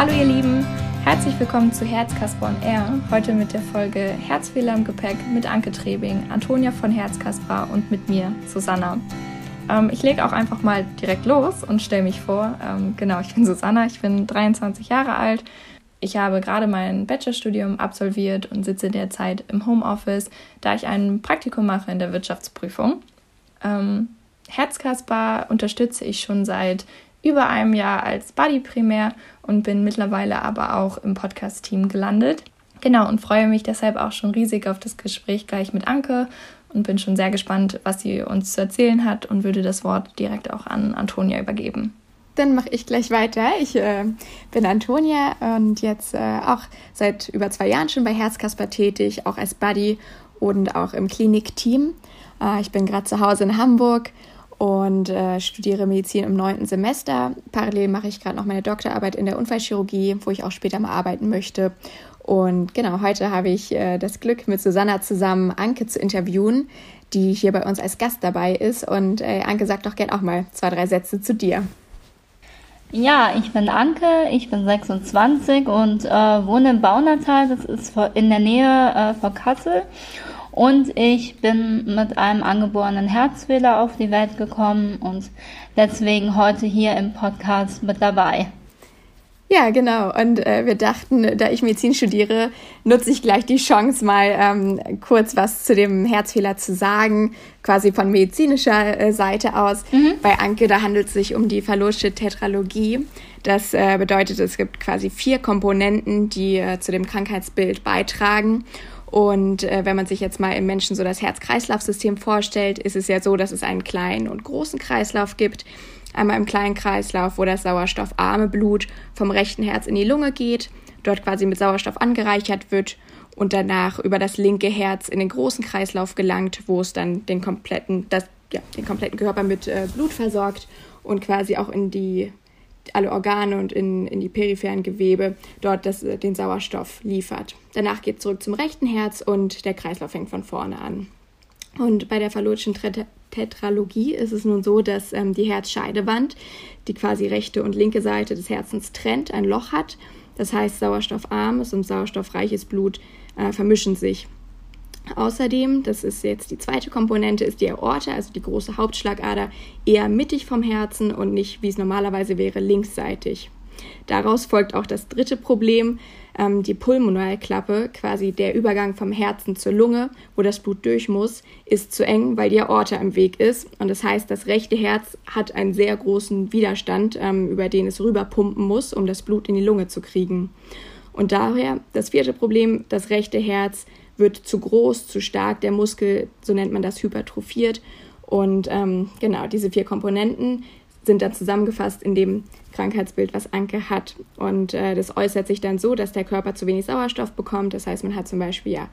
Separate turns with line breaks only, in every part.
Hallo ihr Lieben, herzlich willkommen zu Herzkasper on Air. Heute mit der Folge Herzfehler im Gepäck mit Anke Trebing, Antonia von Herzkasper und mit mir, Susanna. Ähm, ich lege auch einfach mal direkt los und stelle mich vor. Ähm, genau, ich bin Susanna, ich bin 23 Jahre alt. Ich habe gerade mein Bachelorstudium absolviert und sitze derzeit im Homeoffice, da ich ein Praktikum mache in der Wirtschaftsprüfung. Ähm, Herzkasper unterstütze ich schon seit über einem Jahr als Buddy primär und bin mittlerweile aber auch im Podcast-Team gelandet. Genau, und freue mich deshalb auch schon riesig auf das Gespräch gleich mit Anke und bin schon sehr gespannt, was sie uns zu erzählen hat und würde das Wort direkt auch an Antonia übergeben.
Dann mache ich gleich weiter. Ich äh, bin Antonia und jetzt äh, auch seit über zwei Jahren schon bei Herzkasper tätig, auch als Buddy und auch im Klinikteam. Äh, ich bin gerade zu Hause in Hamburg und äh, studiere Medizin im neunten Semester. Parallel mache ich gerade noch meine Doktorarbeit in der Unfallchirurgie, wo ich auch später mal arbeiten möchte. Und genau, heute habe ich äh, das Glück, mit Susanna zusammen Anke zu interviewen, die hier bei uns als Gast dabei ist. Und äh, Anke, sag doch gerne auch mal zwei, drei Sätze zu dir.
Ja, ich bin Anke, ich bin 26 und äh, wohne in Baunatal, das ist in der Nähe äh, von Kassel. Und ich bin mit einem angeborenen Herzfehler auf die Welt gekommen und deswegen heute hier im Podcast mit dabei.
Ja, genau. Und äh, wir dachten, da ich Medizin studiere, nutze ich gleich die Chance, mal ähm, kurz was zu dem Herzfehler zu sagen, quasi von medizinischer äh, Seite aus. Mhm. Bei Anke, da handelt es sich um die Falosche Tetralogie. Das äh, bedeutet, es gibt quasi vier Komponenten, die äh, zu dem Krankheitsbild beitragen. Und äh, wenn man sich jetzt mal im Menschen so das Herz-Kreislauf-System vorstellt, ist es ja so, dass es einen kleinen und großen Kreislauf gibt. Einmal im kleinen Kreislauf, wo das sauerstoffarme Blut vom rechten Herz in die Lunge geht, dort quasi mit Sauerstoff angereichert wird und danach über das linke Herz in den großen Kreislauf gelangt, wo es dann den kompletten, das, ja, den kompletten Körper mit äh, Blut versorgt und quasi auch in die alle Organe und in, in die peripheren Gewebe dort das, äh, den Sauerstoff liefert. Danach geht es zurück zum rechten Herz und der Kreislauf fängt von vorne an. Und bei der phallotischen Tetralogie ist es nun so, dass ähm, die Herzscheidewand, die quasi rechte und linke Seite des Herzens trennt, ein Loch hat. Das heißt, sauerstoffarmes und sauerstoffreiches Blut äh, vermischen sich. Außerdem, das ist jetzt die zweite Komponente, ist die Aorta, also die große Hauptschlagader, eher mittig vom Herzen und nicht, wie es normalerweise wäre, linksseitig. Daraus folgt auch das dritte Problem, ähm, die Pulmonalklappe, quasi der Übergang vom Herzen zur Lunge, wo das Blut durch muss, ist zu eng, weil die Aorta im Weg ist. Und das heißt, das rechte Herz hat einen sehr großen Widerstand, ähm, über den es rüberpumpen muss, um das Blut in die Lunge zu kriegen. Und daher das vierte Problem, das rechte Herz wird zu groß, zu stark, der Muskel, so nennt man das, hypertrophiert. Und ähm, genau, diese vier Komponenten sind dann zusammengefasst in dem Krankheitsbild, was Anke hat. Und äh, das äußert sich dann so, dass der Körper zu wenig Sauerstoff bekommt. Das heißt, man hat zum Beispiel ja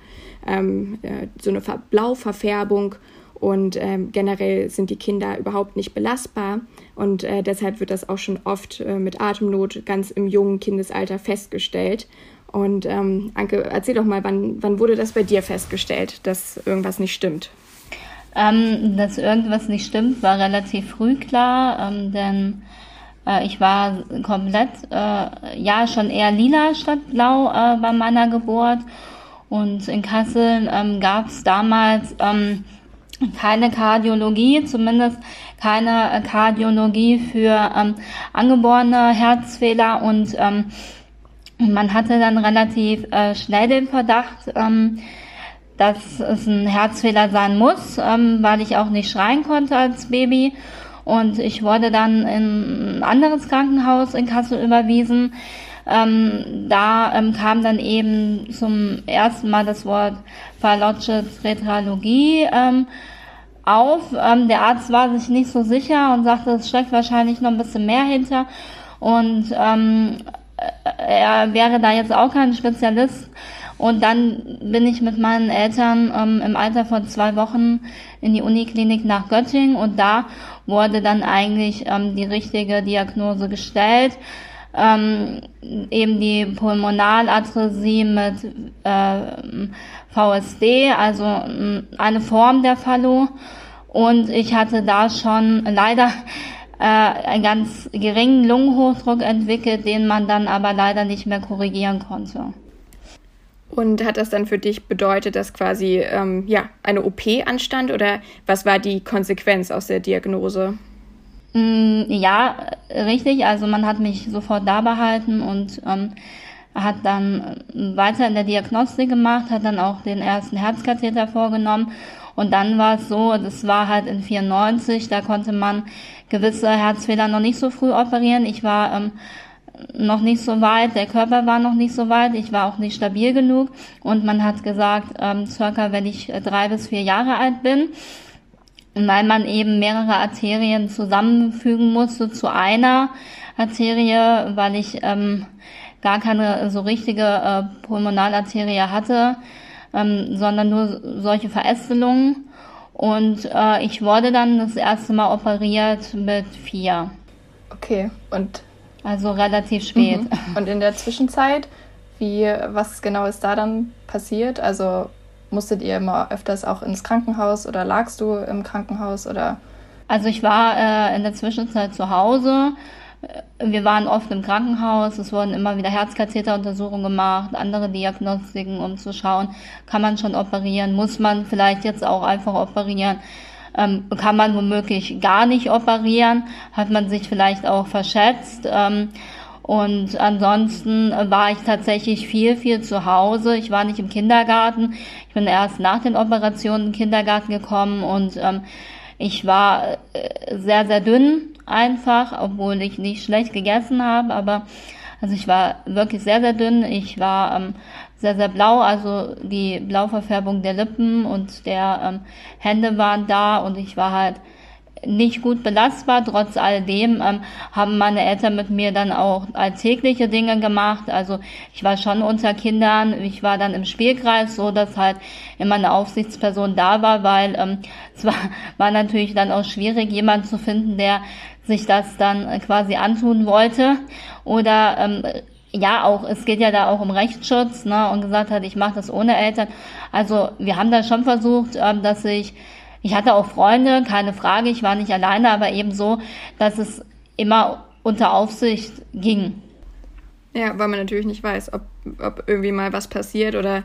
ähm, äh, so eine Blauverfärbung und ähm, generell sind die Kinder überhaupt nicht belastbar. Und äh, deshalb wird das auch schon oft äh, mit Atemnot ganz im jungen Kindesalter festgestellt. Und ähm, Anke, erzähl doch mal, wann, wann wurde das bei dir festgestellt, dass irgendwas nicht stimmt?
Ähm, dass irgendwas nicht stimmt, war relativ früh klar, ähm, denn äh, ich war komplett, äh, ja, schon eher lila statt blau äh, bei meiner Geburt. Und in Kassel ähm, gab es damals ähm, keine Kardiologie, zumindest keine äh, Kardiologie für ähm, angeborene Herzfehler und ähm, man hatte dann relativ äh, schnell den Verdacht, ähm, dass es ein Herzfehler sein muss, ähm, weil ich auch nicht schreien konnte als Baby. Und ich wurde dann in ein anderes Krankenhaus in Kassel überwiesen. Ähm, da ähm, kam dann eben zum ersten Mal das Wort Phallosche Tetralogie ähm, auf. Ähm, der Arzt war sich nicht so sicher und sagte, es steckt wahrscheinlich noch ein bisschen mehr hinter. Und ähm, er wäre da jetzt auch kein Spezialist. Und dann bin ich mit meinen Eltern ähm, im Alter von zwei Wochen in die Uniklinik nach Göttingen und da wurde dann eigentlich ähm, die richtige Diagnose gestellt. Ähm, eben die Pulmonaladresie mit äh, VSD, also eine Form der Fallo. Und ich hatte da schon leider äh, einen ganz geringen Lungenhochdruck entwickelt, den man dann aber leider nicht mehr korrigieren konnte.
Und hat das dann für dich bedeutet, dass quasi ähm, ja, eine OP anstand oder was war die Konsequenz aus der Diagnose?
Mm, ja, richtig. Also man hat mich sofort da behalten und ähm, hat dann weiter in der Diagnostik gemacht, hat dann auch den ersten Herzkatheter vorgenommen. Und dann war es so, das war halt in 94, da konnte man gewisse Herzfehler noch nicht so früh operieren. Ich war ähm, noch nicht so weit, der Körper war noch nicht so weit, ich war auch nicht stabil genug und man hat gesagt, ähm, circa wenn ich äh, drei bis vier Jahre alt bin, weil man eben mehrere Arterien zusammenfügen musste zu einer Arterie, weil ich ähm, gar keine so richtige äh, Pulmonalarterie hatte, ähm, sondern nur solche Verästelungen. Und äh, ich wurde dann das erste Mal operiert mit vier.
Okay, und
also relativ spät. Mhm.
Und in der Zwischenzeit, wie, was genau ist da dann passiert? Also musstet ihr immer öfters auch ins Krankenhaus oder lagst du im Krankenhaus oder?
Also ich war äh, in der Zwischenzeit zu Hause. Wir waren oft im Krankenhaus. Es wurden immer wieder Herzkatheteruntersuchungen gemacht, andere Diagnostiken, um zu schauen, kann man schon operieren, muss man vielleicht jetzt auch einfach operieren ähm, kann man womöglich gar nicht operieren, hat man sich vielleicht auch verschätzt. Ähm, und ansonsten war ich tatsächlich viel, viel zu Hause. Ich war nicht im Kindergarten. Ich bin erst nach den Operationen in den Kindergarten gekommen und ähm, ich war äh, sehr, sehr dünn einfach, obwohl ich nicht schlecht gegessen habe, aber also ich war wirklich sehr, sehr dünn. Ich war ähm, sehr, sehr blau, also die Blauverfärbung der Lippen und der ähm, Hände waren da und ich war halt nicht gut belastbar. Trotz alledem ähm, haben meine Eltern mit mir dann auch alltägliche Dinge gemacht. Also ich war schon unter Kindern. Ich war dann im Spielkreis, so dass halt immer eine Aufsichtsperson da war, weil ähm, es war, war natürlich dann auch schwierig, jemanden zu finden, der sich das dann quasi antun wollte oder ähm, ja, auch, es geht ja da auch um Rechtsschutz, ne, und gesagt hat, ich mache das ohne Eltern. Also wir haben da schon versucht, ähm, dass ich, ich hatte auch Freunde, keine Frage, ich war nicht alleine, aber eben so, dass es immer unter Aufsicht ging.
Ja, weil man natürlich nicht weiß, ob, ob irgendwie mal was passiert oder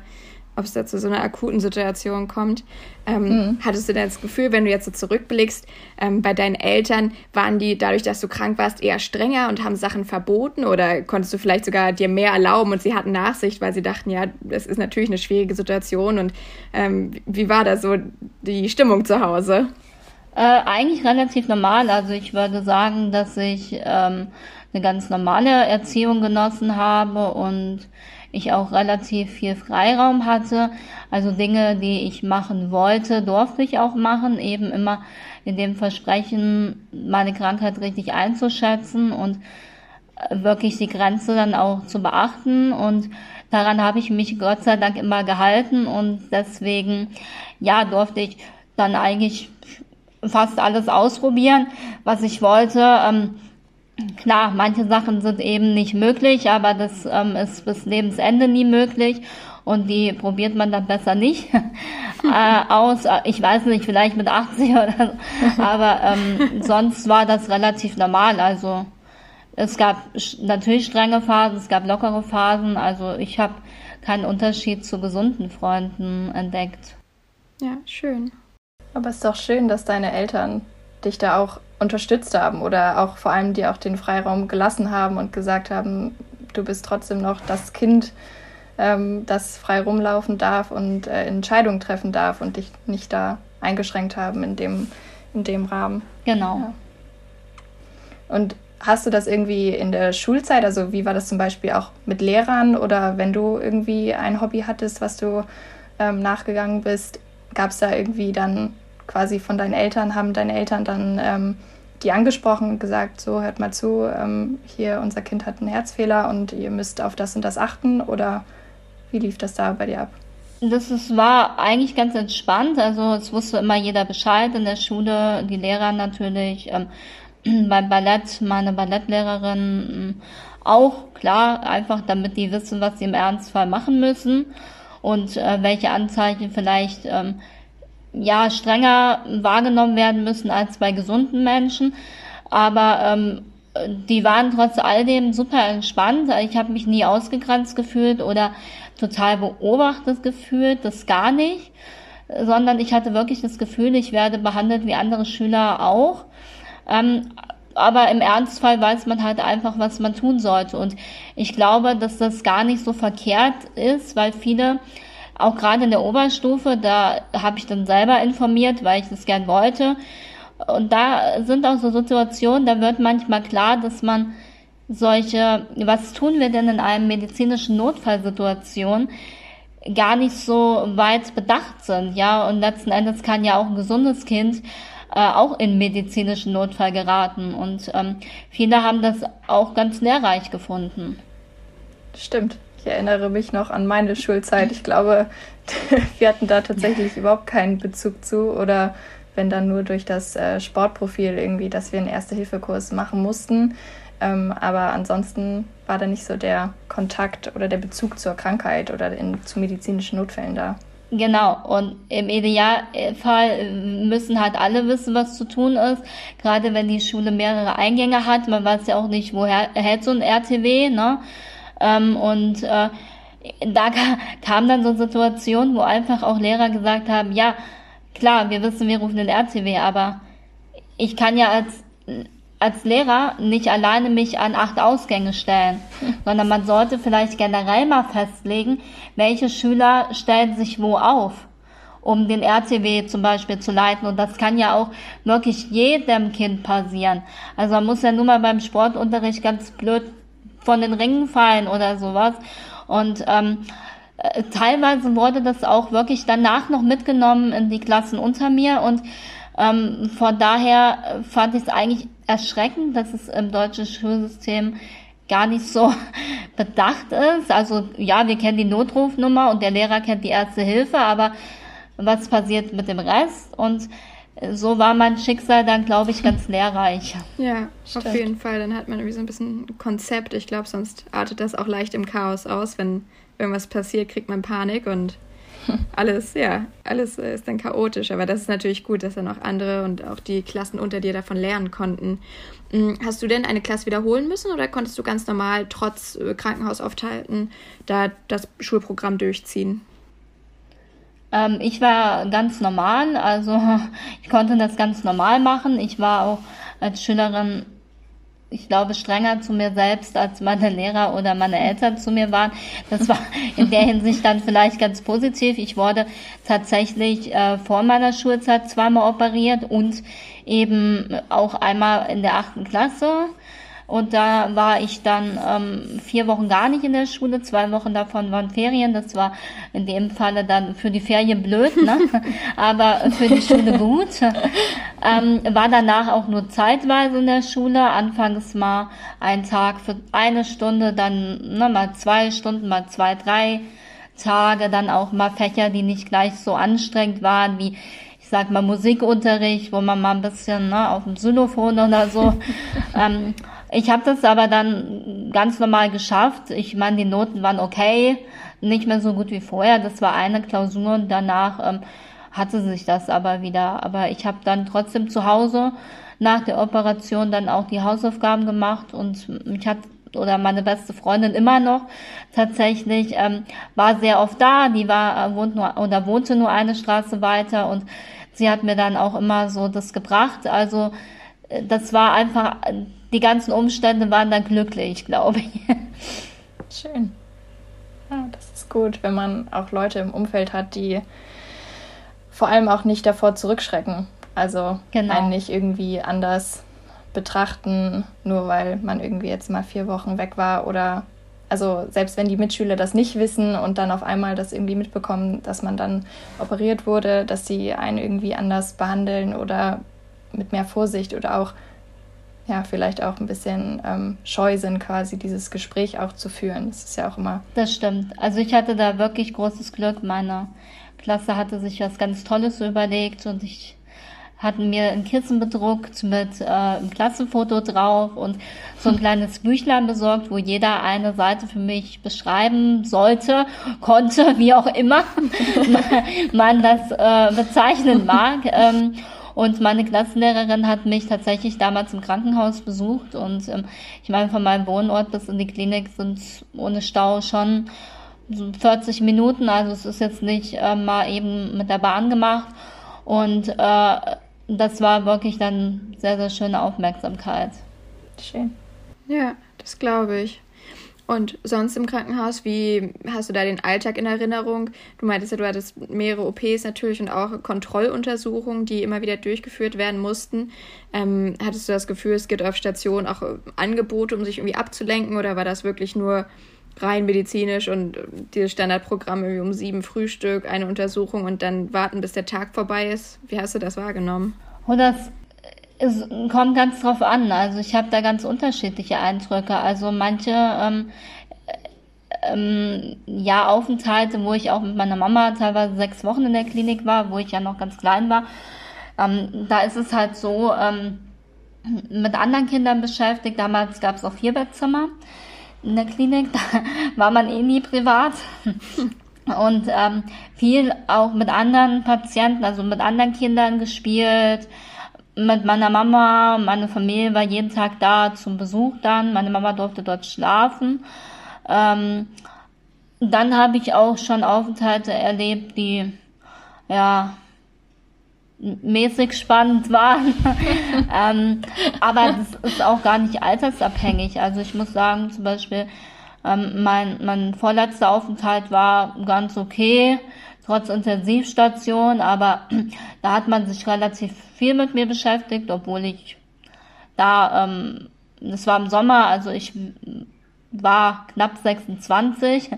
ob es da zu so einer akuten Situation kommt. Ähm, mhm. Hattest du denn das Gefühl, wenn du jetzt so zurückblickst, ähm, bei deinen Eltern, waren die dadurch, dass du krank warst, eher strenger und haben Sachen verboten oder konntest du vielleicht sogar dir mehr erlauben und sie hatten Nachsicht, weil sie dachten, ja, das ist natürlich eine schwierige Situation und ähm, wie war da so die Stimmung zu Hause?
Äh, eigentlich relativ normal. Also ich würde sagen, dass ich ähm, eine ganz normale Erziehung genossen habe und ich auch relativ viel Freiraum hatte. Also Dinge, die ich machen wollte, durfte ich auch machen, eben immer in dem Versprechen, meine Krankheit richtig einzuschätzen und äh, wirklich die Grenze dann auch zu beachten und daran habe ich mich Gott sei Dank immer gehalten und deswegen, ja, durfte ich dann eigentlich fast alles ausprobieren, was ich wollte. Ähm, Klar, manche Sachen sind eben nicht möglich, aber das ähm, ist bis Lebensende nie möglich und die probiert man dann besser nicht äh, aus. Ich weiß nicht, vielleicht mit 80 oder so, aber ähm, sonst war das relativ normal. Also es gab natürlich strenge Phasen, es gab lockere Phasen. Also ich habe keinen Unterschied zu gesunden Freunden entdeckt.
Ja, schön.
Aber es ist doch schön, dass deine Eltern dich da auch unterstützt haben oder auch vor allem dir auch den Freiraum gelassen haben und gesagt haben, du bist trotzdem noch das Kind, ähm, das frei rumlaufen darf und äh, Entscheidungen treffen darf und dich nicht da eingeschränkt haben in dem, in dem Rahmen.
Genau. Ja.
Und hast du das irgendwie in der Schulzeit, also wie war das zum Beispiel auch mit Lehrern oder wenn du irgendwie ein Hobby hattest, was du ähm, nachgegangen bist, gab es da irgendwie dann quasi von deinen Eltern, haben deine Eltern dann ähm, die angesprochen und gesagt, so hört mal zu, ähm, hier unser Kind hat einen Herzfehler und ihr müsst auf das und das achten oder wie lief das da bei dir ab?
Das ist, war eigentlich ganz entspannt. Also es wusste immer jeder Bescheid in der Schule, die Lehrer natürlich. Ähm, beim Ballett, meine Ballettlehrerin ähm, auch, klar, einfach damit die wissen, was sie im Ernstfall machen müssen und äh, welche Anzeichen vielleicht ähm, ja strenger wahrgenommen werden müssen als bei gesunden Menschen. aber ähm, die waren trotz all dem super entspannt. Ich habe mich nie ausgegrenzt gefühlt oder total beobachtet gefühlt, das gar nicht, sondern ich hatte wirklich das Gefühl, ich werde behandelt wie andere Schüler auch. Ähm, aber im Ernstfall weiß man halt einfach, was man tun sollte. Und ich glaube, dass das gar nicht so verkehrt ist, weil viele, auch gerade in der Oberstufe, da habe ich dann selber informiert, weil ich das gern wollte. Und da sind auch so Situationen, da wird manchmal klar, dass man solche, was tun wir denn in einem medizinischen Notfallsituation, gar nicht so weit bedacht sind, ja. Und letzten Endes kann ja auch ein gesundes Kind äh, auch in medizinischen Notfall geraten. Und ähm, viele haben das auch ganz lehrreich gefunden.
Stimmt. Ich erinnere mich noch an meine Schulzeit. Ich glaube, wir hatten da tatsächlich überhaupt keinen Bezug zu oder wenn dann nur durch das äh, Sportprofil irgendwie, dass wir einen Erste-Hilfe-Kurs machen mussten. Ähm, aber ansonsten war da nicht so der Kontakt oder der Bezug zur Krankheit oder in, zu medizinischen Notfällen da.
Genau, und im Idealfall müssen halt alle wissen, was zu tun ist. Gerade wenn die Schule mehrere Eingänge hat, man weiß ja auch nicht, woher hält so ein RTW, ne? Ähm, und äh, da kam dann so Situationen, wo einfach auch Lehrer gesagt haben, ja, klar, wir wissen, wir rufen den RTW, aber ich kann ja als als Lehrer nicht alleine mich an acht Ausgänge stellen, sondern man sollte vielleicht generell mal festlegen, welche Schüler stellen sich wo auf, um den RTW zum Beispiel zu leiten. Und das kann ja auch wirklich jedem Kind passieren. Also man muss ja nur mal beim Sportunterricht ganz blöd von den Ringen fallen oder sowas. Und ähm, äh, teilweise wurde das auch wirklich danach noch mitgenommen in die Klassen unter mir und ähm, von daher fand ich es eigentlich erschreckend, dass es im deutschen Schulsystem gar nicht so bedacht ist. Also ja, wir kennen die Notrufnummer und der Lehrer kennt die erste Hilfe, aber was passiert mit dem Rest? Und so war mein Schicksal dann, glaube ich, ganz lehrreich.
Ja, Stimmt. auf jeden Fall. Dann hat man irgendwie so ein bisschen Konzept. Ich glaube, sonst artet das auch leicht im Chaos aus. Wenn irgendwas passiert, kriegt man Panik und alles, ja, alles ist dann chaotisch. Aber das ist natürlich gut, dass dann auch andere und auch die Klassen unter dir davon lernen konnten. Hm, hast du denn eine Klasse wiederholen müssen oder konntest du ganz normal trotz äh, Krankenhausaufenthalten da das Schulprogramm durchziehen?
Ähm, ich war ganz normal, also ich konnte das ganz normal machen. Ich war auch als Schülerin ich glaube, strenger zu mir selbst, als meine Lehrer oder meine Eltern zu mir waren. Das war in der Hinsicht dann vielleicht ganz positiv. Ich wurde tatsächlich äh, vor meiner Schulzeit zweimal operiert und eben auch einmal in der achten Klasse. Und da war ich dann ähm, vier Wochen gar nicht in der Schule, zwei Wochen davon waren Ferien. Das war in dem Falle dann für die Ferien blöd, ne? aber für die Schule gut. Ähm, war danach auch nur zeitweise in der Schule. Anfangs mal ein Tag für eine Stunde, dann ne, mal zwei Stunden, mal zwei, drei Tage, dann auch mal Fächer, die nicht gleich so anstrengend waren wie sag mal Musikunterricht, wo man mal ein bisschen ne, auf dem Xylophon oder so ähm, ich habe das aber dann ganz normal geschafft. Ich meine, die Noten waren okay, nicht mehr so gut wie vorher. Das war eine Klausur und danach ähm, hatte sich das aber wieder. Aber ich habe dann trotzdem zu Hause nach der Operation dann auch die Hausaufgaben gemacht und ich hatte oder meine beste Freundin immer noch tatsächlich ähm, war sehr oft da. Die war äh, wohnt nur oder wohnte nur eine Straße weiter und sie hat mir dann auch immer so das gebracht. Also äh, das war einfach die ganzen Umstände waren dann glücklich, glaube ich.
Schön. Ja, das ist gut, wenn man auch Leute im Umfeld hat, die vor allem auch nicht davor zurückschrecken. Also genau. einen nicht irgendwie anders betrachten, nur weil man irgendwie jetzt mal vier Wochen weg war oder also selbst wenn die Mitschüler das nicht wissen und dann auf einmal das irgendwie mitbekommen, dass man dann operiert wurde, dass sie einen irgendwie anders behandeln oder mit mehr Vorsicht oder auch ja, vielleicht auch ein bisschen ähm, scheu sind, quasi dieses Gespräch auch zu führen. Das ist ja auch immer.
Das stimmt. Also ich hatte da wirklich großes Glück. Meine Klasse hatte sich was ganz Tolles überlegt und ich hatten mir ein Kissen bedruckt mit äh, einem Klassenfoto drauf und so ein kleines Büchlein besorgt, wo jeder eine Seite für mich beschreiben sollte, konnte, wie auch immer man das äh, bezeichnen mag. Ähm, Und meine Klassenlehrerin hat mich tatsächlich damals im Krankenhaus besucht. Und ähm, ich meine, von meinem Wohnort bis in die Klinik sind ohne Stau schon so 40 Minuten. Also es ist jetzt nicht äh, mal eben mit der Bahn gemacht. Und äh, das war wirklich dann sehr, sehr schöne Aufmerksamkeit.
Schön. Ja, das glaube ich. Und sonst im Krankenhaus, wie hast du da den Alltag in Erinnerung? Du meintest ja, du hattest mehrere OPs natürlich und auch Kontrolluntersuchungen, die immer wieder durchgeführt werden mussten. Ähm, hattest du das Gefühl, es gibt auf Station auch Angebote, um sich irgendwie abzulenken oder war das wirklich nur rein medizinisch und dieses Standardprogramm irgendwie um sieben Frühstück, eine Untersuchung und dann warten, bis der Tag vorbei ist? Wie hast du das wahrgenommen?
Oh, das es kommt ganz drauf an. Also ich habe da ganz unterschiedliche Eindrücke. Also manche ähm, ähm, ja Aufenthalte, wo ich auch mit meiner Mama teilweise sechs Wochen in der Klinik war, wo ich ja noch ganz klein war. Ähm, da ist es halt so ähm, mit anderen Kindern beschäftigt. Damals gab es auch Vierbettzimmer in der Klinik. Da war man eh nie privat. Und ähm, viel auch mit anderen Patienten, also mit anderen Kindern gespielt mit meiner Mama, meine Familie war jeden Tag da zum Besuch dann. Meine Mama durfte dort schlafen. Ähm, dann habe ich auch schon Aufenthalte erlebt, die ja mäßig spannend waren. ähm, aber das ist auch gar nicht altersabhängig. Also ich muss sagen, zum Beispiel, ähm, mein, mein vorletzter Aufenthalt war ganz okay trotz Intensivstation, aber da hat man sich relativ viel mit mir beschäftigt, obwohl ich da, ähm, das war im Sommer, also ich war knapp 26,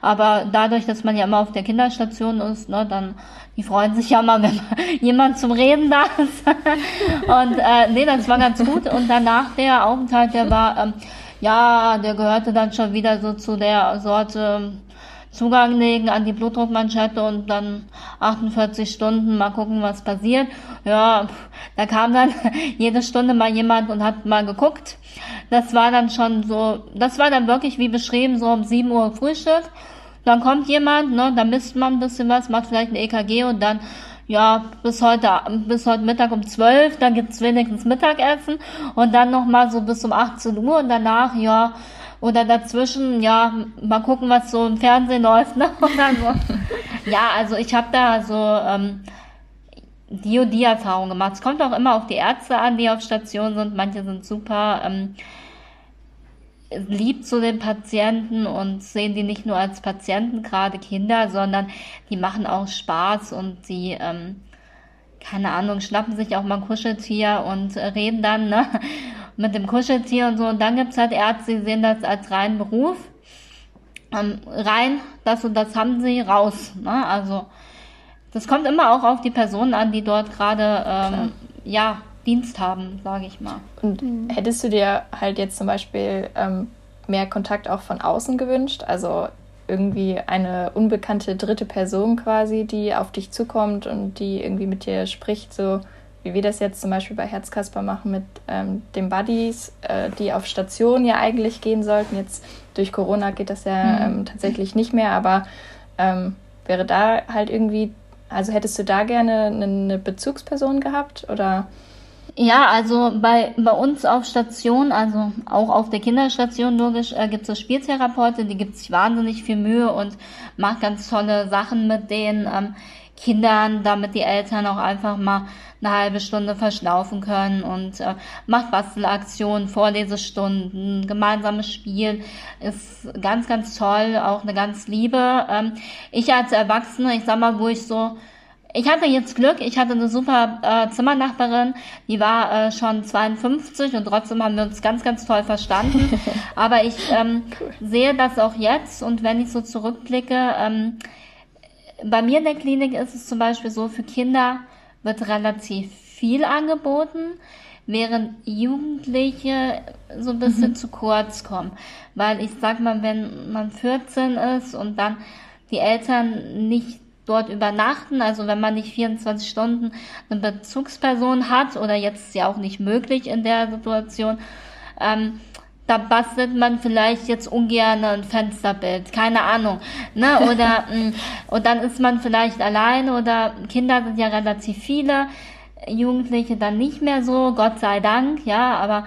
aber dadurch, dass man ja immer auf der Kinderstation ist, ne, dann die freuen sich ja mal, wenn jemand zum Reden da ist. Und äh, nee, das war ganz gut. Und danach der Aufenthalt, der war, ähm, ja, der gehörte dann schon wieder so zu der Sorte Zugang legen an die Blutdruckmanschette und dann 48 Stunden mal gucken, was passiert. Ja, da kam dann jede Stunde mal jemand und hat mal geguckt. Das war dann schon so, das war dann wirklich wie beschrieben, so um 7 Uhr Frühstück. Dann kommt jemand, ne, da misst man ein bisschen was, macht vielleicht ein EKG und dann ja, bis heute, bis heute Mittag um 12, dann gibt's wenigstens Mittagessen und dann nochmal so bis um 18 Uhr und danach, ja, oder dazwischen, ja, mal gucken, was so im Fernsehen läuft, ne? Oder so. ja, also ich habe da so ähm, die und die Erfahrung gemacht. Es kommt auch immer auf die Ärzte an, die auf Station sind. Manche sind super ähm, lieb zu den Patienten und sehen die nicht nur als Patienten, gerade Kinder, sondern die machen auch Spaß und die ähm, keine Ahnung, schnappen sich auch mal ein Kuscheltier und äh, reden dann ne, mit dem Kuscheltier und so. Und dann gibt's halt Ärzte, die sehen das als reinen Beruf. Ähm, rein, das und das haben sie, raus. Ne? Also das kommt immer auch auf die Personen an, die dort gerade ähm, ja, Dienst haben, sage ich mal.
Und hättest du dir halt jetzt zum Beispiel ähm, mehr Kontakt auch von außen gewünscht? Also irgendwie eine unbekannte dritte Person quasi, die auf dich zukommt und die irgendwie mit dir spricht, so wie wir das jetzt zum Beispiel bei Herzkasper machen mit ähm, den Buddies, äh, die auf Station ja eigentlich gehen sollten. Jetzt durch Corona geht das ja mhm. ähm, tatsächlich nicht mehr, aber ähm, wäre da halt irgendwie, also hättest du da gerne eine Bezugsperson gehabt oder?
Ja, also bei, bei uns auf Station, also auch auf der Kinderstation logisch, äh, gibt es Spieltherapeutin, die gibt sich wahnsinnig viel Mühe und macht ganz tolle Sachen mit den ähm, Kindern, damit die Eltern auch einfach mal eine halbe Stunde verschlaufen können und äh, macht Bastelaktionen, Vorlesestunden, gemeinsames Spiel, ist ganz, ganz toll, auch eine ganz liebe. Ähm, ich als Erwachsene, ich sag mal, wo ich so ich hatte jetzt Glück, ich hatte eine super äh, Zimmernachbarin, die war äh, schon 52 und trotzdem haben wir uns ganz, ganz toll verstanden. Aber ich ähm, cool. sehe das auch jetzt und wenn ich so zurückblicke, ähm, bei mir in der Klinik ist es zum Beispiel so, für Kinder wird relativ viel angeboten, während Jugendliche so ein bisschen mhm. zu kurz kommen. Weil ich sag mal, wenn man 14 ist und dann die Eltern nicht dort übernachten. Also wenn man nicht 24 Stunden eine Bezugsperson hat oder jetzt ist ja auch nicht möglich in der Situation, ähm, da bastelt man vielleicht jetzt ungern ein Fensterbild, keine Ahnung, ne? Oder mm, und dann ist man vielleicht allein oder Kinder sind ja relativ viele. Jugendliche dann nicht mehr so, Gott sei Dank, ja, aber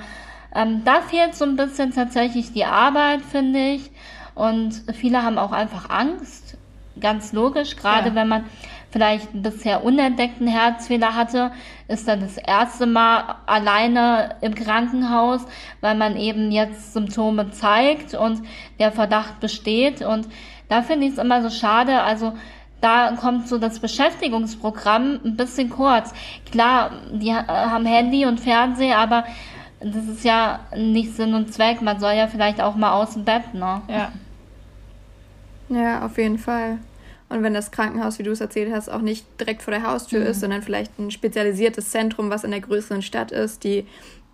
ähm, da fehlt so ein bisschen tatsächlich die Arbeit, finde ich. Und viele haben auch einfach Angst, ganz logisch, gerade ja. wenn man vielleicht bisher unentdeckten Herzfehler hatte, ist dann das erste Mal alleine im Krankenhaus, weil man eben jetzt Symptome zeigt und der Verdacht besteht. Und da finde ich es immer so schade. Also da kommt so das Beschäftigungsprogramm ein bisschen kurz. Klar, die haben Handy und Fernseher, aber das ist ja nicht Sinn und Zweck. Man soll ja vielleicht auch mal aus dem Bett, ne?
Ja. Ja, auf jeden Fall. Und wenn das Krankenhaus, wie du es erzählt hast, auch nicht direkt vor der Haustür mhm. ist, sondern vielleicht ein spezialisiertes Zentrum, was in der größeren Stadt ist, die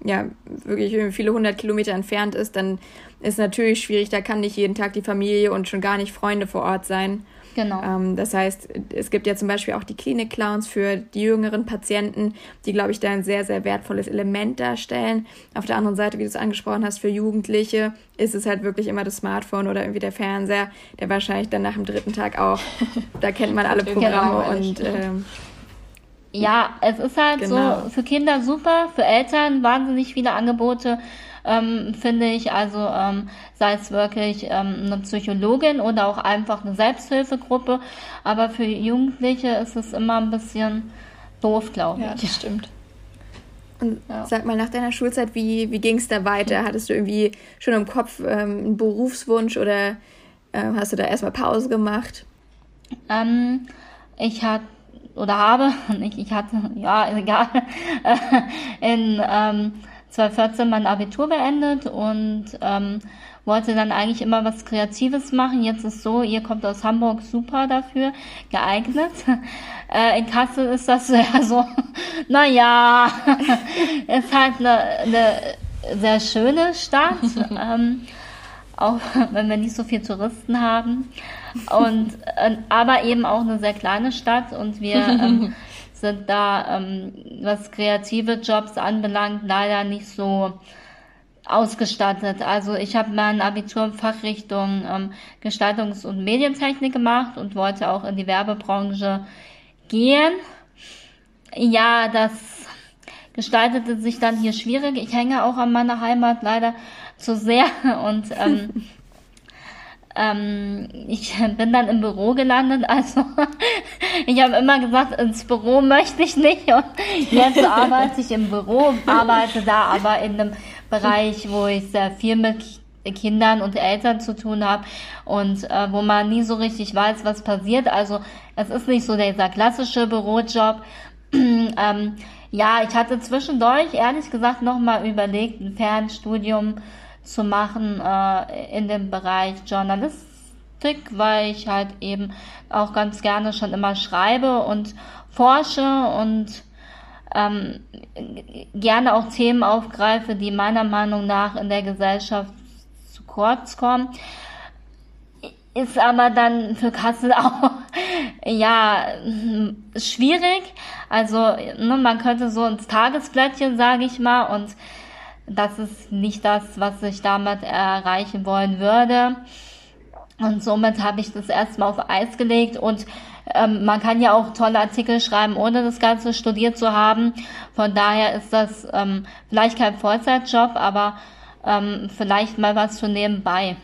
ja wirklich viele hundert Kilometer entfernt ist, dann ist natürlich schwierig. Da kann nicht jeden Tag die Familie und schon gar nicht Freunde vor Ort sein. Genau. Ähm, das heißt, es gibt ja zum Beispiel auch die Klinik-Clowns für die jüngeren Patienten, die, glaube ich, da ein sehr, sehr wertvolles Element darstellen. Auf der anderen Seite, wie du es angesprochen hast, für Jugendliche ist es halt wirklich immer das Smartphone oder irgendwie der Fernseher, der wahrscheinlich dann nach dem dritten Tag auch, da kennt man alle Programme genau, und ähm,
ja, es ist halt genau. so für Kinder super, für Eltern wahnsinnig viele Angebote ähm, finde ich. Also ähm, sei es wirklich ähm, eine Psychologin oder auch einfach eine Selbsthilfegruppe. Aber für Jugendliche ist es immer ein bisschen doof, glaube ich.
Ja, das stimmt.
Und ja. sag mal, nach deiner Schulzeit, wie, wie ging es da weiter? Hattest du irgendwie schon im Kopf ähm, einen Berufswunsch oder äh, hast du da erstmal Pause gemacht?
Ähm, ich hatte oder habe, nicht ich hatte, ja, egal, in ähm, 2014 mein Abitur beendet und ähm, wollte dann eigentlich immer was Kreatives machen. Jetzt ist so, ihr kommt aus Hamburg super dafür geeignet. Äh, in Kassel ist das ja so, naja, ist halt eine, eine sehr schöne Stadt. ähm, auch wenn wir nicht so viel Touristen haben. Und, äh, aber eben auch eine sehr kleine Stadt und wir ähm, sind da, ähm, was kreative Jobs anbelangt, leider nicht so ausgestattet. Also ich habe mein Abitur in Fachrichtung ähm, Gestaltungs- und Medientechnik gemacht und wollte auch in die Werbebranche gehen. Ja, das gestaltete sich dann hier schwierig. Ich hänge auch an meiner Heimat leider zu sehr und ähm, ähm, ich bin dann im Büro gelandet, also ich habe immer gesagt, ins Büro möchte ich nicht und jetzt arbeite ich im Büro, arbeite da aber in einem Bereich, wo ich sehr viel mit Kindern und Eltern zu tun habe und äh, wo man nie so richtig weiß, was passiert. Also es ist nicht so dieser klassische Bürojob. ähm, ja, ich hatte zwischendurch ehrlich gesagt nochmal überlegt, ein Fernstudium zu machen äh, in dem Bereich Journalistik, weil ich halt eben auch ganz gerne schon immer schreibe und forsche und ähm, gerne auch Themen aufgreife, die meiner Meinung nach in der Gesellschaft zu kurz kommen. Ist aber dann für Kassel auch ja schwierig. Also ne, man könnte so ins Tagesblättchen, sage ich mal, und das ist nicht das, was ich damit erreichen wollen würde. Und somit habe ich das erstmal auf Eis gelegt und ähm, man kann ja auch tolle Artikel schreiben, ohne das Ganze studiert zu haben. Von daher ist das ähm, vielleicht kein Vollzeitjob, aber ähm, vielleicht mal was für nebenbei.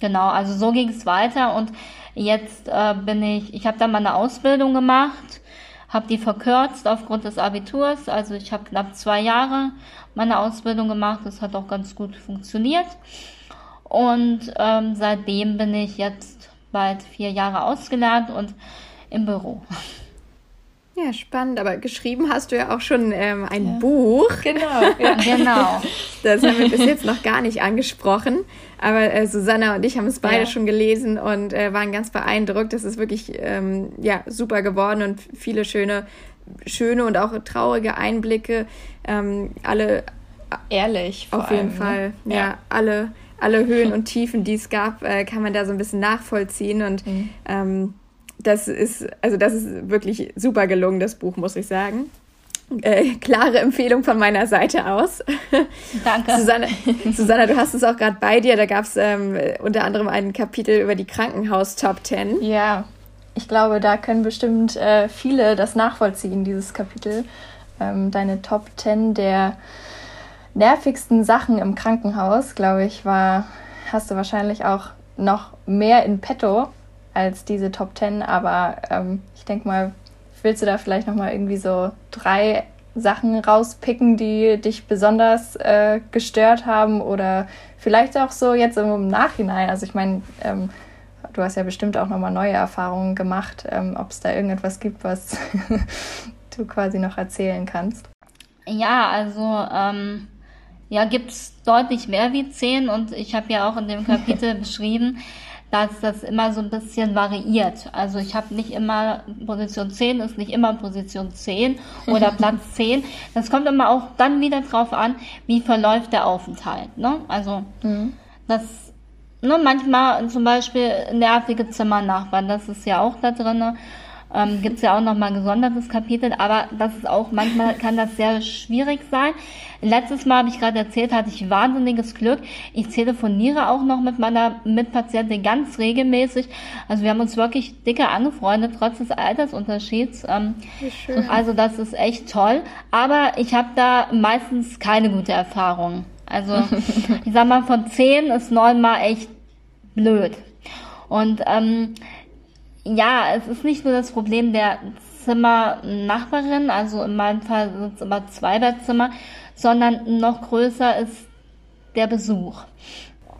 Genau, also so ging es weiter und jetzt äh, bin ich, ich habe da mal eine Ausbildung gemacht, habe die verkürzt aufgrund des Abiturs, also ich habe knapp zwei Jahre meine Ausbildung gemacht. Das hat auch ganz gut funktioniert. Und ähm, seitdem bin ich jetzt bald vier Jahre ausgelernt und im Büro.
Ja, spannend. Aber geschrieben hast du ja auch schon ähm, ein ja. Buch.
Genau, ja. genau.
Das haben wir bis jetzt noch gar nicht angesprochen. Aber äh, Susanna und ich haben es beide ja. schon gelesen und äh, waren ganz beeindruckt. Das ist wirklich ähm, ja, super geworden und viele schöne schöne und auch traurige Einblicke. Ähm, alle
ehrlich.
Auf jeden allem, ne? Fall. Ne? Ja, ja, alle, alle Höhen und Tiefen, die es gab, äh, kann man da so ein bisschen nachvollziehen. Und mhm. ähm, das ist, also das ist wirklich super gelungen, das Buch, muss ich sagen. Äh, klare Empfehlung von meiner Seite aus.
Danke.
Susanne, Susanna, du hast es auch gerade bei dir. Da gab es ähm, unter anderem ein Kapitel über die Krankenhaus Top 10.
Ja. Ich glaube, da können bestimmt äh, viele das nachvollziehen, dieses Kapitel. Ähm, deine Top 10 der nervigsten Sachen im Krankenhaus, glaube ich, war, hast du wahrscheinlich auch noch mehr in petto als diese Top 10, aber ähm, ich denke mal, willst du da vielleicht noch mal irgendwie so drei Sachen rauspicken, die dich besonders äh, gestört haben oder vielleicht auch so jetzt im Nachhinein? Also ich meine, ähm, du hast ja bestimmt auch noch mal neue Erfahrungen gemacht, ähm, ob es da irgendetwas gibt, was du quasi noch erzählen kannst.
Ja, also ähm, ja, gibt es deutlich mehr wie zehn und ich habe ja auch in dem Kapitel beschrieben, dass das immer so ein bisschen variiert. Also ich habe nicht immer Position 10 ist nicht immer Position 10 oder Platz 10. Das kommt immer auch dann wieder drauf an, wie verläuft der Aufenthalt. Ne? Also mhm. das ne, manchmal zum Beispiel nervige Zimmernachbarn, das ist ja auch da drinne ähm, gibt es ja auch nochmal ein gesondertes Kapitel, aber das ist auch, manchmal kann das sehr schwierig sein. Letztes Mal habe ich gerade erzählt, hatte ich wahnsinniges Glück. Ich telefoniere auch noch mit meiner Mitpatientin ganz regelmäßig. Also wir haben uns wirklich dicker angefreundet, trotz des Altersunterschieds. Ähm, also das ist echt toll. Aber ich habe da meistens keine gute Erfahrung. Also ich sag mal, von zehn ist neunmal echt blöd. Und ähm, ja, es ist nicht nur das Problem der Zimmernachbarin, also in meinem Fall sind es immer zwei Bettzimmer, sondern noch größer ist der Besuch.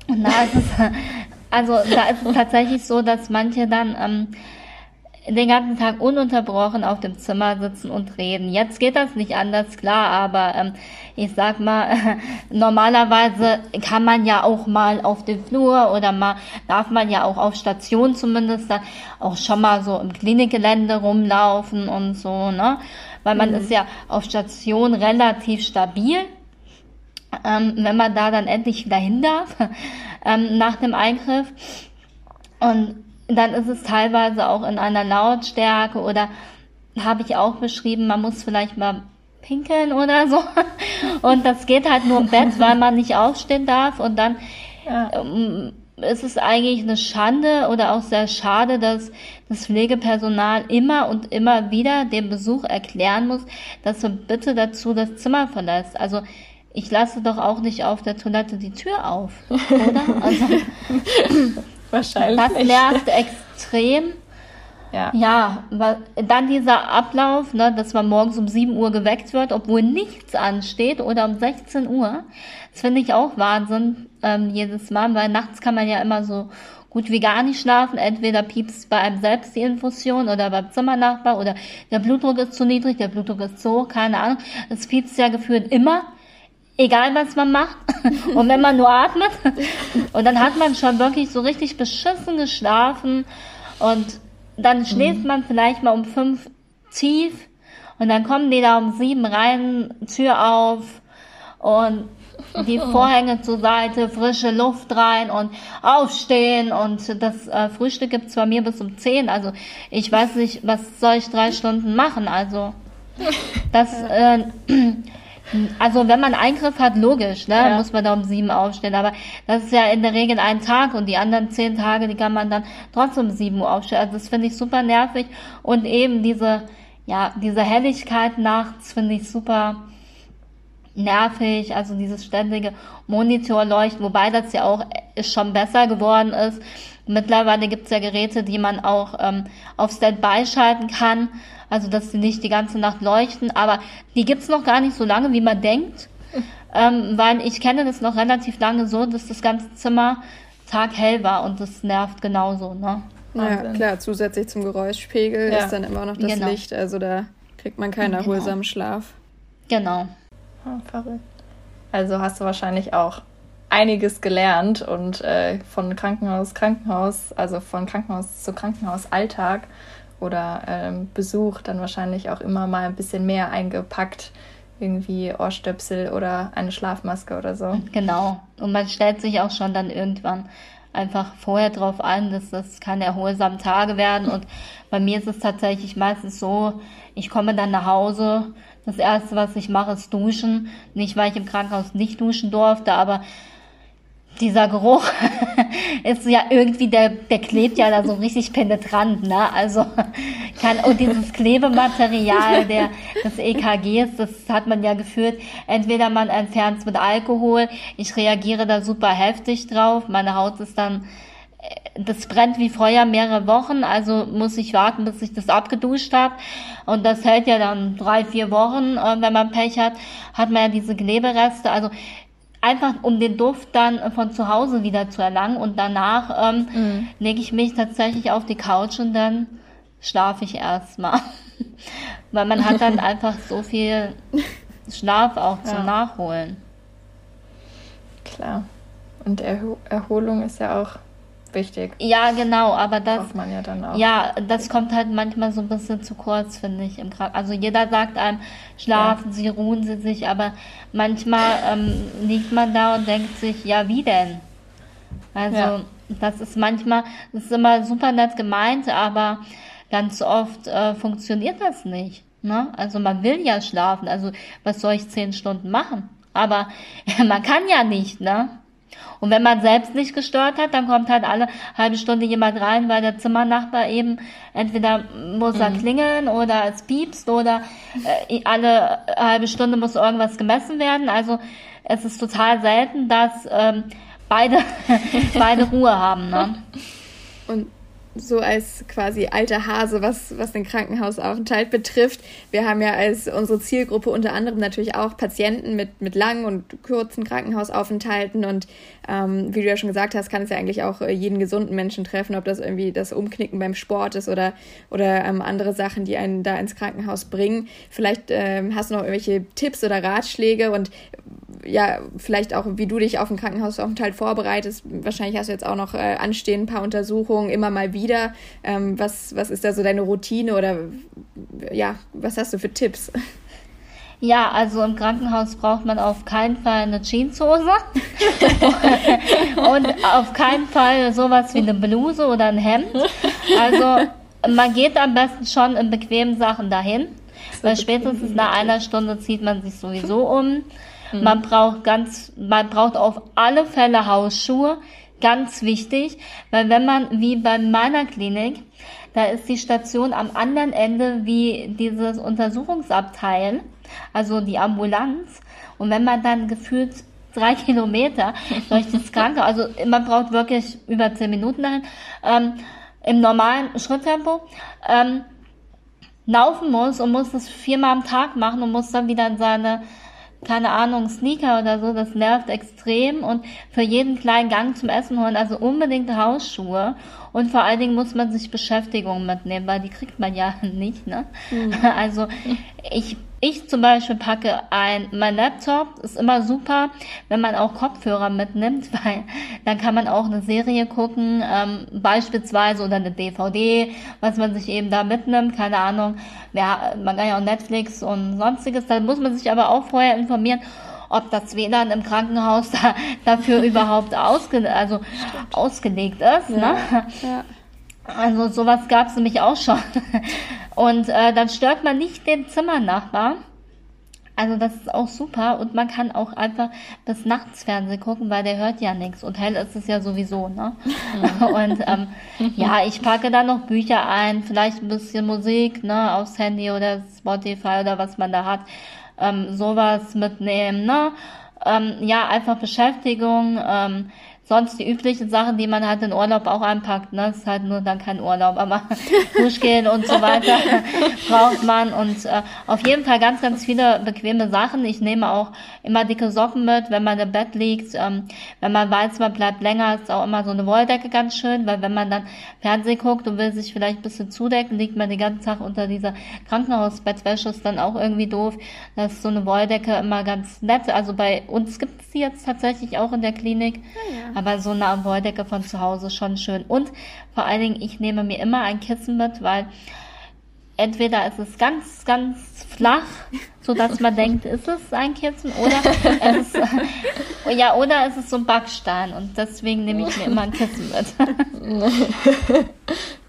Und da ist es, also da ist es tatsächlich so, dass manche dann ähm, den ganzen Tag ununterbrochen auf dem Zimmer sitzen und reden. Jetzt geht das nicht anders, klar, aber ähm, ich sag mal, normalerweise kann man ja auch mal auf dem Flur oder mal darf man ja auch auf Station zumindest dann auch schon mal so im Klinikgelände rumlaufen und so, ne? Weil man mhm. ist ja auf Station relativ stabil. Ähm, wenn man da dann endlich wieder hin darf ähm, nach dem Eingriff. Und dann ist es teilweise auch in einer Lautstärke oder habe ich auch beschrieben, man muss vielleicht mal pinkeln oder so. Und das geht halt nur im Bett, weil man nicht aufstehen darf. Und dann ja. ähm, ist es eigentlich eine Schande oder auch sehr schade, dass das Pflegepersonal immer und immer wieder dem Besuch erklären muss, dass er bitte dazu das Zimmer verlässt. Also ich lasse doch auch nicht auf der Toilette die Tür auf, oder? Also
Wahrscheinlich.
Das nervt extrem. Ja. ja, dann dieser Ablauf, ne, dass man morgens um 7 Uhr geweckt wird, obwohl nichts ansteht oder um 16 Uhr. Das finde ich auch Wahnsinn ähm, jedes Mal, weil nachts kann man ja immer so gut wie gar nicht schlafen. Entweder piepst bei einem selbst die Infusion oder beim Zimmernachbar oder der Blutdruck ist zu niedrig, der Blutdruck ist zu hoch, keine Ahnung. Es piepst ja gefühlt immer egal was man macht und wenn man nur atmet und dann hat man schon wirklich so richtig beschissen geschlafen und dann schläft mhm. man vielleicht mal um fünf tief und dann kommen die da um sieben rein, Tür auf und die Vorhänge zur Seite, frische Luft rein und aufstehen und das äh, Frühstück gibt's bei mir bis um zehn. Also ich weiß nicht, was soll ich drei Stunden machen? Also das äh, also wenn man Eingriff hat, logisch, ne, ja. muss man da um sieben aufstehen. Aber das ist ja in der Regel ein Tag und die anderen zehn Tage, die kann man dann trotzdem um sieben Uhr aufstehen. Also das finde ich super nervig. Und eben diese, ja, diese Helligkeit nachts finde ich super nervig, also dieses ständige Monitorleuchten, wobei das ja auch schon besser geworden ist. Mittlerweile gibt es ja Geräte, die man auch ähm, auf Standby schalten kann also dass sie nicht die ganze Nacht leuchten, aber die gibt's noch gar nicht so lange, wie man denkt, ähm, weil ich kenne das noch relativ lange so, dass das ganze Zimmer taghell war und das nervt genauso, ne?
Ja, klar, zusätzlich zum Geräuschpegel ja. ist dann immer noch das genau. Licht, also da kriegt man keinen genau. erholsamen Schlaf.
Genau.
Oh, verrückt. Also hast du wahrscheinlich auch einiges gelernt und äh, von Krankenhaus Krankenhaus, also von Krankenhaus zu Krankenhaus Alltag oder ähm, Besuch dann wahrscheinlich auch immer mal ein bisschen mehr eingepackt. Irgendwie Ohrstöpsel oder eine Schlafmaske oder so.
Genau. Und man stellt sich auch schon dann irgendwann einfach vorher drauf an, dass das keine erholsamen Tage werden. Und bei mir ist es tatsächlich meistens so, ich komme dann nach Hause. Das erste, was ich mache, ist duschen. Nicht, weil ich im Krankenhaus nicht duschen durfte, aber dieser Geruch ist ja irgendwie, der, der klebt ja da so richtig penetrant, ne? Also kann, und dieses Klebematerial der, des EKGs, das hat man ja gefühlt, entweder man entfernt es mit Alkohol, ich reagiere da super heftig drauf, meine Haut ist dann, äh, das brennt wie Feuer mehrere Wochen, also muss ich warten, bis ich das abgeduscht habe. Und das hält ja dann drei, vier Wochen, äh, wenn man Pech hat, hat man ja diese Klebereste. Also einfach um den Duft dann von zu Hause wieder zu erlangen. Und danach ähm, mhm. lege ich mich tatsächlich auf die Couch und dann schlafe ich erstmal. Weil man hat dann einfach so viel Schlaf auch ja. zum Nachholen.
Klar. Und Erho Erholung ist ja auch wichtig.
Ja, genau, aber das.
Braucht man ja dann auch.
Ja, das kommt halt manchmal so ein bisschen zu kurz, finde ich. Im also jeder sagt einem, schlafen ja. Sie, ruhen Sie sich, aber manchmal ähm, liegt man da und denkt sich, ja, wie denn? Also, ja. das ist manchmal, das ist immer super nett gemeint, aber ganz oft äh, funktioniert das nicht. Ne? Also man will ja schlafen, also was soll ich zehn Stunden machen? Aber man kann ja nicht, ne? Und wenn man selbst nicht gestört hat, dann kommt halt alle halbe Stunde jemand rein, weil der Zimmernachbar eben entweder muss er mhm. klingeln oder es piepst oder äh, alle halbe Stunde muss irgendwas gemessen werden. Also es ist total selten, dass ähm, beide, beide Ruhe haben. Ne?
Und so als quasi alter Hase, was, was den Krankenhausaufenthalt betrifft. Wir haben ja als unsere Zielgruppe unter anderem natürlich auch Patienten mit, mit langen und kurzen Krankenhausaufenthalten. Und ähm, wie du ja schon gesagt hast, kann es ja eigentlich auch äh, jeden gesunden Menschen treffen, ob das irgendwie das Umknicken beim Sport ist oder, oder ähm, andere Sachen, die einen da ins Krankenhaus bringen. Vielleicht ähm, hast du noch irgendwelche Tipps oder Ratschläge und ja, vielleicht auch, wie du dich auf den Krankenhausaufenthalt vorbereitest. Wahrscheinlich hast du jetzt auch noch äh, anstehen ein paar Untersuchungen immer mal wieder. Ähm, was, was ist da so deine Routine oder ja, was hast du für Tipps?
Ja, also im Krankenhaus braucht man auf keinen Fall eine Jeanshose und auf keinen Fall sowas wie eine Bluse oder ein Hemd. Also man geht am besten schon in bequemen Sachen dahin, weil spätestens nach einer Stunde zieht man sich sowieso um. Mhm. Man braucht ganz, man braucht auf alle Fälle Hausschuhe. Ganz wichtig, weil wenn man, wie bei meiner Klinik, da ist die Station am anderen Ende wie dieses Untersuchungsabteil, also die Ambulanz. Und wenn man dann gefühlt drei Kilometer durch das Krankenhaus, also man braucht wirklich über zehn Minuten dahin, ähm, im normalen Schritttempo, ähm, laufen muss und muss das viermal am Tag machen und muss dann wieder in seine keine Ahnung, Sneaker oder so, das nervt extrem. Und für jeden kleinen Gang zum Essen holen, also unbedingt Hausschuhe und vor allen Dingen muss man sich Beschäftigung mitnehmen, weil die kriegt man ja nicht, ne? Mhm. Also ich ich zum Beispiel packe ein, mein Laptop ist immer super, wenn man auch Kopfhörer mitnimmt, weil dann kann man auch eine Serie gucken, ähm, beispielsweise oder eine DVD, was man sich eben da mitnimmt, keine Ahnung. Ja, man kann ja auch Netflix und sonstiges, da muss man sich aber auch vorher informieren, ob das WLAN im Krankenhaus da, dafür überhaupt ausge, also ausgelegt ist. Ja, ne? Ja. Also sowas gab es nämlich auch schon. Und äh, dann stört man nicht den Zimmernachbar. Also das ist auch super und man kann auch einfach bis nachts Fernsehen gucken, weil der hört ja nichts und hell ist es ja sowieso, ne? Mhm. Und ähm, ja, ich packe da noch Bücher ein, vielleicht ein bisschen Musik, ne, aufs Handy oder Spotify oder was man da hat, ähm, sowas mitnehmen, ne? Ähm, ja, einfach Beschäftigung, ähm, sonst die üblichen Sachen, die man halt in Urlaub auch einpackt, ne? Das ist halt nur dann kein Urlaub, aber Duschgel und so weiter braucht man und äh, auf jeden Fall ganz, ganz viele bequeme Sachen. Ich nehme auch immer dicke Socken mit, wenn man im Bett liegt. Ähm, wenn man weiß, man bleibt länger, ist auch immer so eine Wolldecke ganz schön, weil wenn man dann Fernsehen guckt und will sich vielleicht ein bisschen zudecken, liegt man den ganzen Tag unter dieser Krankenhausbettwäsche, ist dann auch irgendwie doof. Das ist so eine Wolldecke immer ganz nett. Also bei uns gibt es die jetzt tatsächlich auch in der Klinik. Ah, ja. Aber so eine Wolldecke von zu Hause schon schön. Und vor allen Dingen, ich nehme mir immer ein Kissen mit, weil entweder ist es ganz, ganz flach, so dass man denkt, ist es ein Kissen oder es ist, ja, oder es ist so ein Backstein und deswegen nehme ich mir immer ein Kissen mit.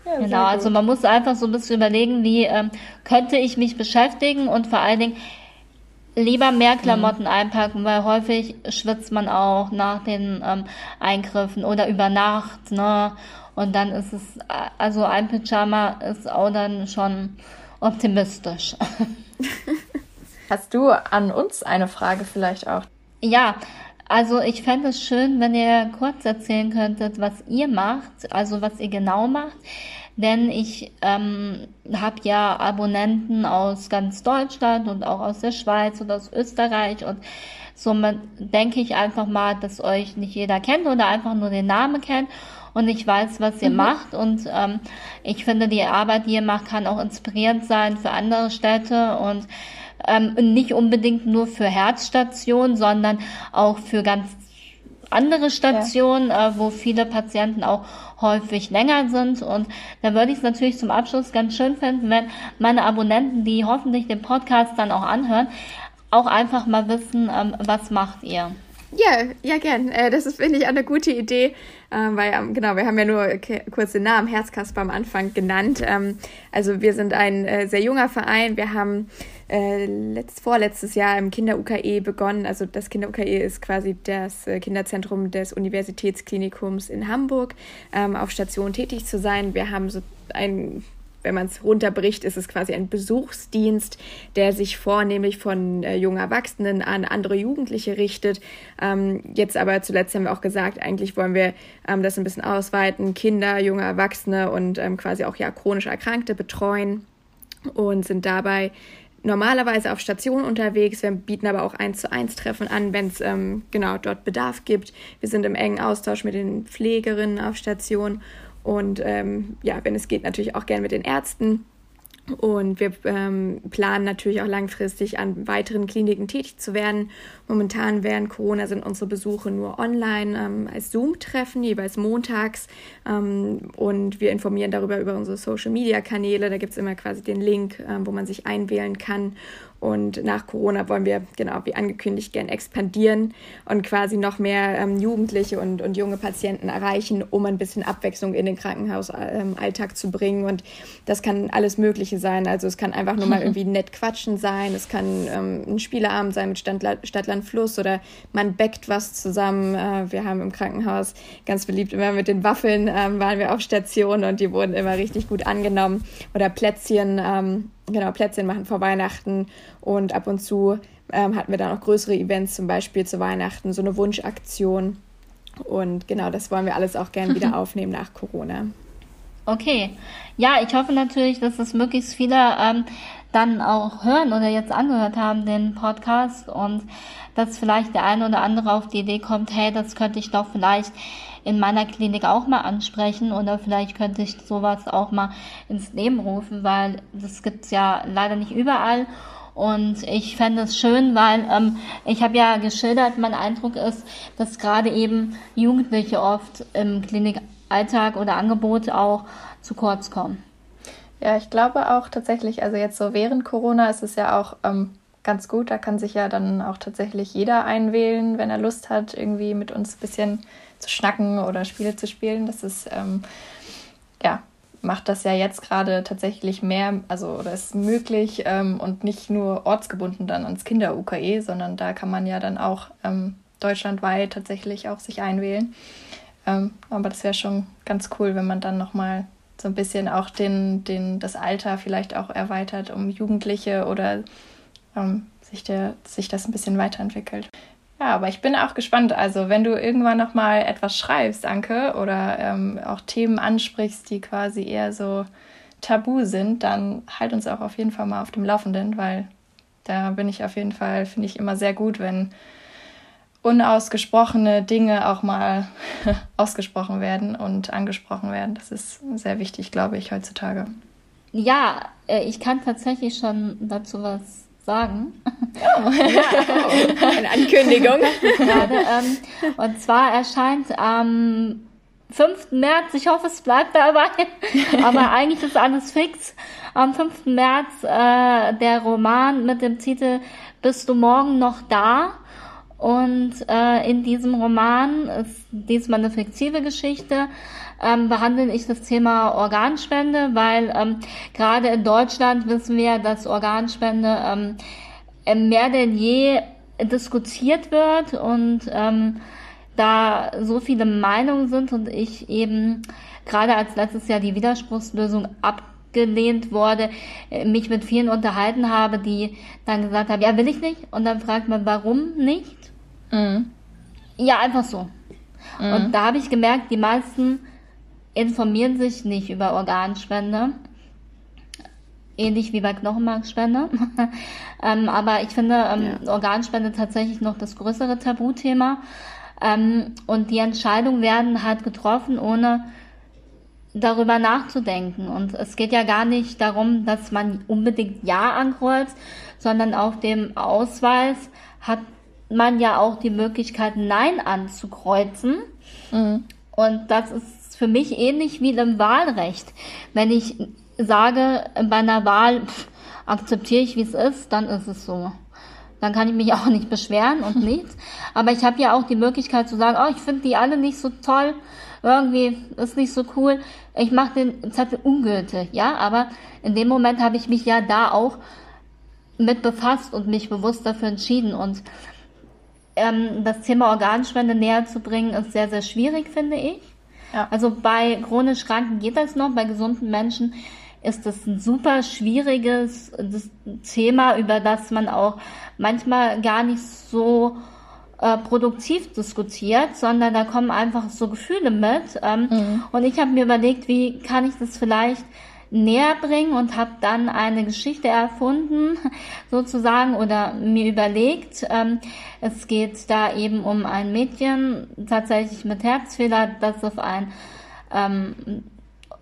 Ja, genau, also man muss einfach so ein bisschen überlegen, wie ähm, könnte ich mich beschäftigen und vor allen Dingen lieber mehr Klamotten mhm. einpacken, weil häufig schwitzt man auch nach den ähm, Eingriffen oder über Nacht, ne? Und dann ist es, also ein Pyjama ist auch dann schon optimistisch.
Hast du an uns eine Frage vielleicht auch?
Ja, also ich fände es schön, wenn ihr kurz erzählen könntet, was ihr macht, also was ihr genau macht. Denn ich ähm, habe ja Abonnenten aus ganz Deutschland und auch aus der Schweiz und aus Österreich und somit denke ich einfach mal, dass euch nicht jeder kennt oder einfach nur den Namen kennt und ich weiß, was ihr mhm. macht und ähm, ich finde, die Arbeit, die ihr macht, kann auch inspirierend sein für andere Städte und ähm, nicht unbedingt nur für Herzstationen, sondern auch für ganz andere Stationen, ja. äh, wo viele Patienten auch häufig länger sind. Und da würde ich es natürlich zum Abschluss ganz schön finden, wenn meine Abonnenten, die hoffentlich den Podcast dann auch anhören, auch einfach mal wissen, ähm, was macht ihr.
Ja, ja, gern. Äh, das ist, finde ich, eine gute Idee, ähm, weil, ähm, genau, wir haben ja nur kurz den Namen Herzkasper am Anfang genannt. Ähm, also wir sind ein äh, sehr junger Verein. Wir haben äh, letzt, vorletztes Jahr im Kinder-UKE begonnen. Also das Kinder-UKE ist quasi das äh, Kinderzentrum des Universitätsklinikums in Hamburg, ähm, auf Station tätig zu sein. Wir haben so ein wenn man es runterbricht, ist es quasi ein Besuchsdienst, der sich vornehmlich von äh, jungen Erwachsenen an andere Jugendliche richtet. Ähm, jetzt aber zuletzt haben wir auch gesagt, eigentlich wollen wir ähm, das ein bisschen ausweiten, Kinder, junge Erwachsene und ähm, quasi auch ja chronisch Erkrankte betreuen und sind dabei normalerweise auf Station unterwegs. Wir bieten aber auch eins zu eins Treffen an, wenn es ähm, genau dort Bedarf gibt. Wir sind im engen Austausch mit den Pflegerinnen auf Station und ähm, ja, wenn es geht, natürlich auch gerne mit den Ärzten. Und wir ähm, planen natürlich auch langfristig an weiteren Kliniken tätig zu werden. Momentan während Corona sind unsere Besuche nur online ähm, als Zoom-Treffen, jeweils montags. Ähm, und wir informieren darüber über unsere Social-Media-Kanäle. Da gibt es immer quasi den Link, ähm, wo man sich einwählen kann. Und nach Corona wollen wir, genau wie angekündigt, gern expandieren und quasi noch mehr ähm, Jugendliche und, und junge Patienten erreichen, um ein bisschen Abwechslung in den Krankenhausalltag zu bringen. Und das kann alles Mögliche sein. Also es kann einfach nur mal irgendwie nett quatschen sein. Es kann ähm, ein Spieleabend sein mit Stadtland Fluss oder man backt was zusammen. Äh, wir haben im Krankenhaus ganz beliebt immer mit den Waffeln ähm, waren wir auf Station und die wurden immer richtig gut angenommen. Oder Plätzchen ähm, genau, Plätzchen machen vor Weihnachten und ab und zu ähm, hatten wir dann auch größere Events, zum Beispiel zu Weihnachten, so eine Wunschaktion. Und genau, das wollen wir alles auch gerne wieder aufnehmen nach Corona.
Okay. Ja, ich hoffe natürlich, dass es möglichst viele ähm, dann auch hören oder jetzt angehört haben, den Podcast und dass vielleicht der eine oder andere auf die Idee kommt, hey, das könnte ich doch vielleicht in meiner Klinik auch mal ansprechen oder vielleicht könnte ich sowas auch mal ins Leben rufen, weil das gibt's ja leider nicht überall. Und ich fände es schön, weil ähm, ich habe ja geschildert, mein Eindruck ist, dass gerade eben Jugendliche oft im Klinikalltag oder Angebot auch zu kurz kommen.
Ja, ich glaube auch tatsächlich, also jetzt so während Corona ist es ja auch ähm, ganz gut. Da kann sich ja dann auch tatsächlich jeder einwählen, wenn er Lust hat, irgendwie mit uns ein bisschen zu schnacken oder Spiele zu spielen. Das ist, ähm, ja, macht das ja jetzt gerade tatsächlich mehr, also oder ist möglich ähm, und nicht nur ortsgebunden dann ans Kinder-UKE, sondern da kann man ja dann auch ähm, deutschlandweit tatsächlich auch sich einwählen. Ähm, aber das wäre schon ganz cool, wenn man dann nochmal so ein bisschen auch den, den, das Alter vielleicht auch erweitert um Jugendliche oder ähm, sich, der, sich das ein bisschen weiterentwickelt. Ja, aber ich bin auch gespannt. Also, wenn du irgendwann noch mal etwas schreibst, Anke, oder ähm, auch Themen ansprichst, die quasi eher so tabu sind, dann halt uns auch auf jeden Fall mal auf dem Laufenden, weil da bin ich auf jeden Fall, finde ich immer sehr gut, wenn unausgesprochene Dinge auch mal ausgesprochen werden und angesprochen werden. Das ist sehr wichtig, glaube ich, heutzutage.
Ja, äh, ich kann tatsächlich schon dazu was sagen. Oh. ja,
eine Ankündigung.
Gerade, ähm, und zwar erscheint am 5. März, ich hoffe, es bleibt dabei, aber eigentlich ist alles fix. Am 5. März äh, der Roman mit dem Titel Bist du morgen noch da? Und äh, in diesem Roman ist diesmal eine fiktive Geschichte, ähm, behandle ich das Thema Organspende, weil ähm, gerade in Deutschland wissen wir, dass Organspende ähm, äh, mehr denn je diskutiert wird und ähm, da so viele Meinungen sind und ich eben gerade als letztes Jahr die Widerspruchslösung abgelehnt wurde, äh, mich mit vielen unterhalten habe, die dann gesagt haben, ja, will ich nicht. Und dann fragt man, warum nicht? Mhm. Ja, einfach so. Mhm. Und da habe ich gemerkt, die meisten informieren sich nicht über Organspende. Ähnlich wie bei Knochenmarkspende. ähm, aber ich finde ähm, ja. Organspende tatsächlich noch das größere Tabuthema. Ähm, und die Entscheidungen werden halt getroffen, ohne darüber nachzudenken. Und es geht ja gar nicht darum, dass man unbedingt Ja ankreuzt, sondern auf dem Ausweis hat man ja auch die Möglichkeit, Nein anzukreuzen. Mhm. Und das ist für mich ähnlich wie im Wahlrecht. Wenn ich sage, bei einer Wahl pff, akzeptiere ich, wie es ist, dann ist es so. Dann kann ich mich auch nicht beschweren und nichts. Aber ich habe ja auch die Möglichkeit zu sagen, oh, ich finde die alle nicht so toll, irgendwie ist nicht so cool. Ich mache den Zettel ungültig, ja. Aber in dem Moment habe ich mich ja da auch mit befasst und mich bewusst dafür entschieden. Und ähm, das Thema Organspende näher zu bringen, ist sehr, sehr schwierig, finde ich. Ja. Also bei chronisch Kranken geht das noch, bei gesunden Menschen ist das ein super schwieriges Thema, über das man auch manchmal gar nicht so äh, produktiv diskutiert, sondern da kommen einfach so Gefühle mit. Ähm, mhm. Und ich habe mir überlegt, wie kann ich das vielleicht näher bringen und habe dann eine Geschichte erfunden, sozusagen, oder mir überlegt. Ähm, es geht da eben um ein Mädchen, tatsächlich mit Herzfehler, das auf ein ähm,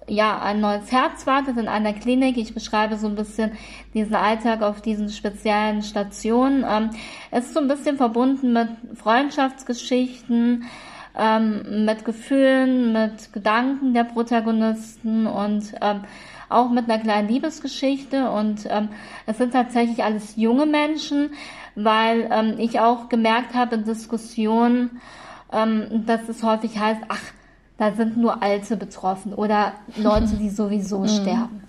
ja, ein neues Herz wartet in einer Klinik. Ich beschreibe so ein bisschen diesen Alltag auf diesen speziellen Stationen. Ähm, es ist so ein bisschen verbunden mit Freundschaftsgeschichten, ähm, mit Gefühlen, mit Gedanken der Protagonisten und ähm, auch mit einer kleinen Liebesgeschichte und ähm, es sind tatsächlich alles junge Menschen, weil ähm, ich auch gemerkt habe in Diskussionen, ähm, dass es häufig heißt, ach, da sind nur Alte betroffen oder Leute, die sowieso mhm. sterben.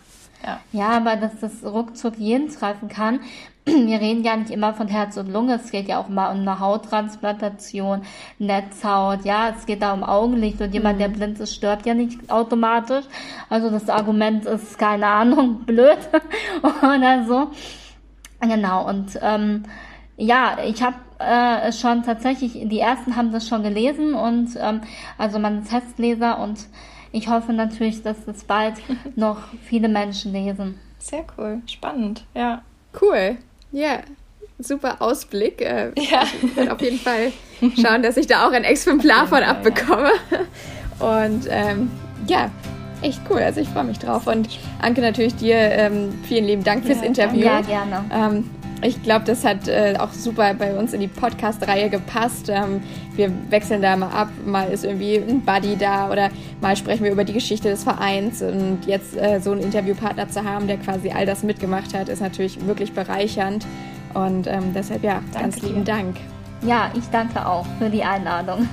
Ja. ja, aber dass das ruckzuck jeden treffen kann. Wir reden ja nicht immer von Herz und Lunge, es geht ja auch mal um eine Hauttransplantation, Netzhaut, ja, es geht da um Augenlicht und jemand, der mhm. blind ist, stirbt ja nicht automatisch. Also das Argument ist, keine Ahnung, blöd oder so. Genau, und ähm, ja, ich habe äh, schon tatsächlich, die ersten haben das schon gelesen und ähm, also mein Testleser und ich hoffe natürlich, dass das bald noch viele Menschen lesen.
Sehr cool, spannend, ja.
Cool, ja. Super Ausblick. Äh, ja. Ich werde auf jeden Fall schauen, dass ich da auch ein Exemplar von abbekomme. Und ähm, ja, echt cool. Also ich freue mich drauf. Und Anke, natürlich dir ähm, vielen lieben Dank fürs ja, Interview.
Ja, gerne.
Ähm, ich glaube, das hat äh, auch super bei uns in die Podcast-Reihe gepasst. Ähm, wir wechseln da mal ab. Mal ist irgendwie ein Buddy da oder mal sprechen wir über die Geschichte des Vereins. Und jetzt äh, so einen Interviewpartner zu haben, der quasi all das mitgemacht hat, ist natürlich wirklich bereichernd. Und ähm, deshalb ja, danke ganz lieben dir. Dank.
Ja, ich danke auch für die Einladung.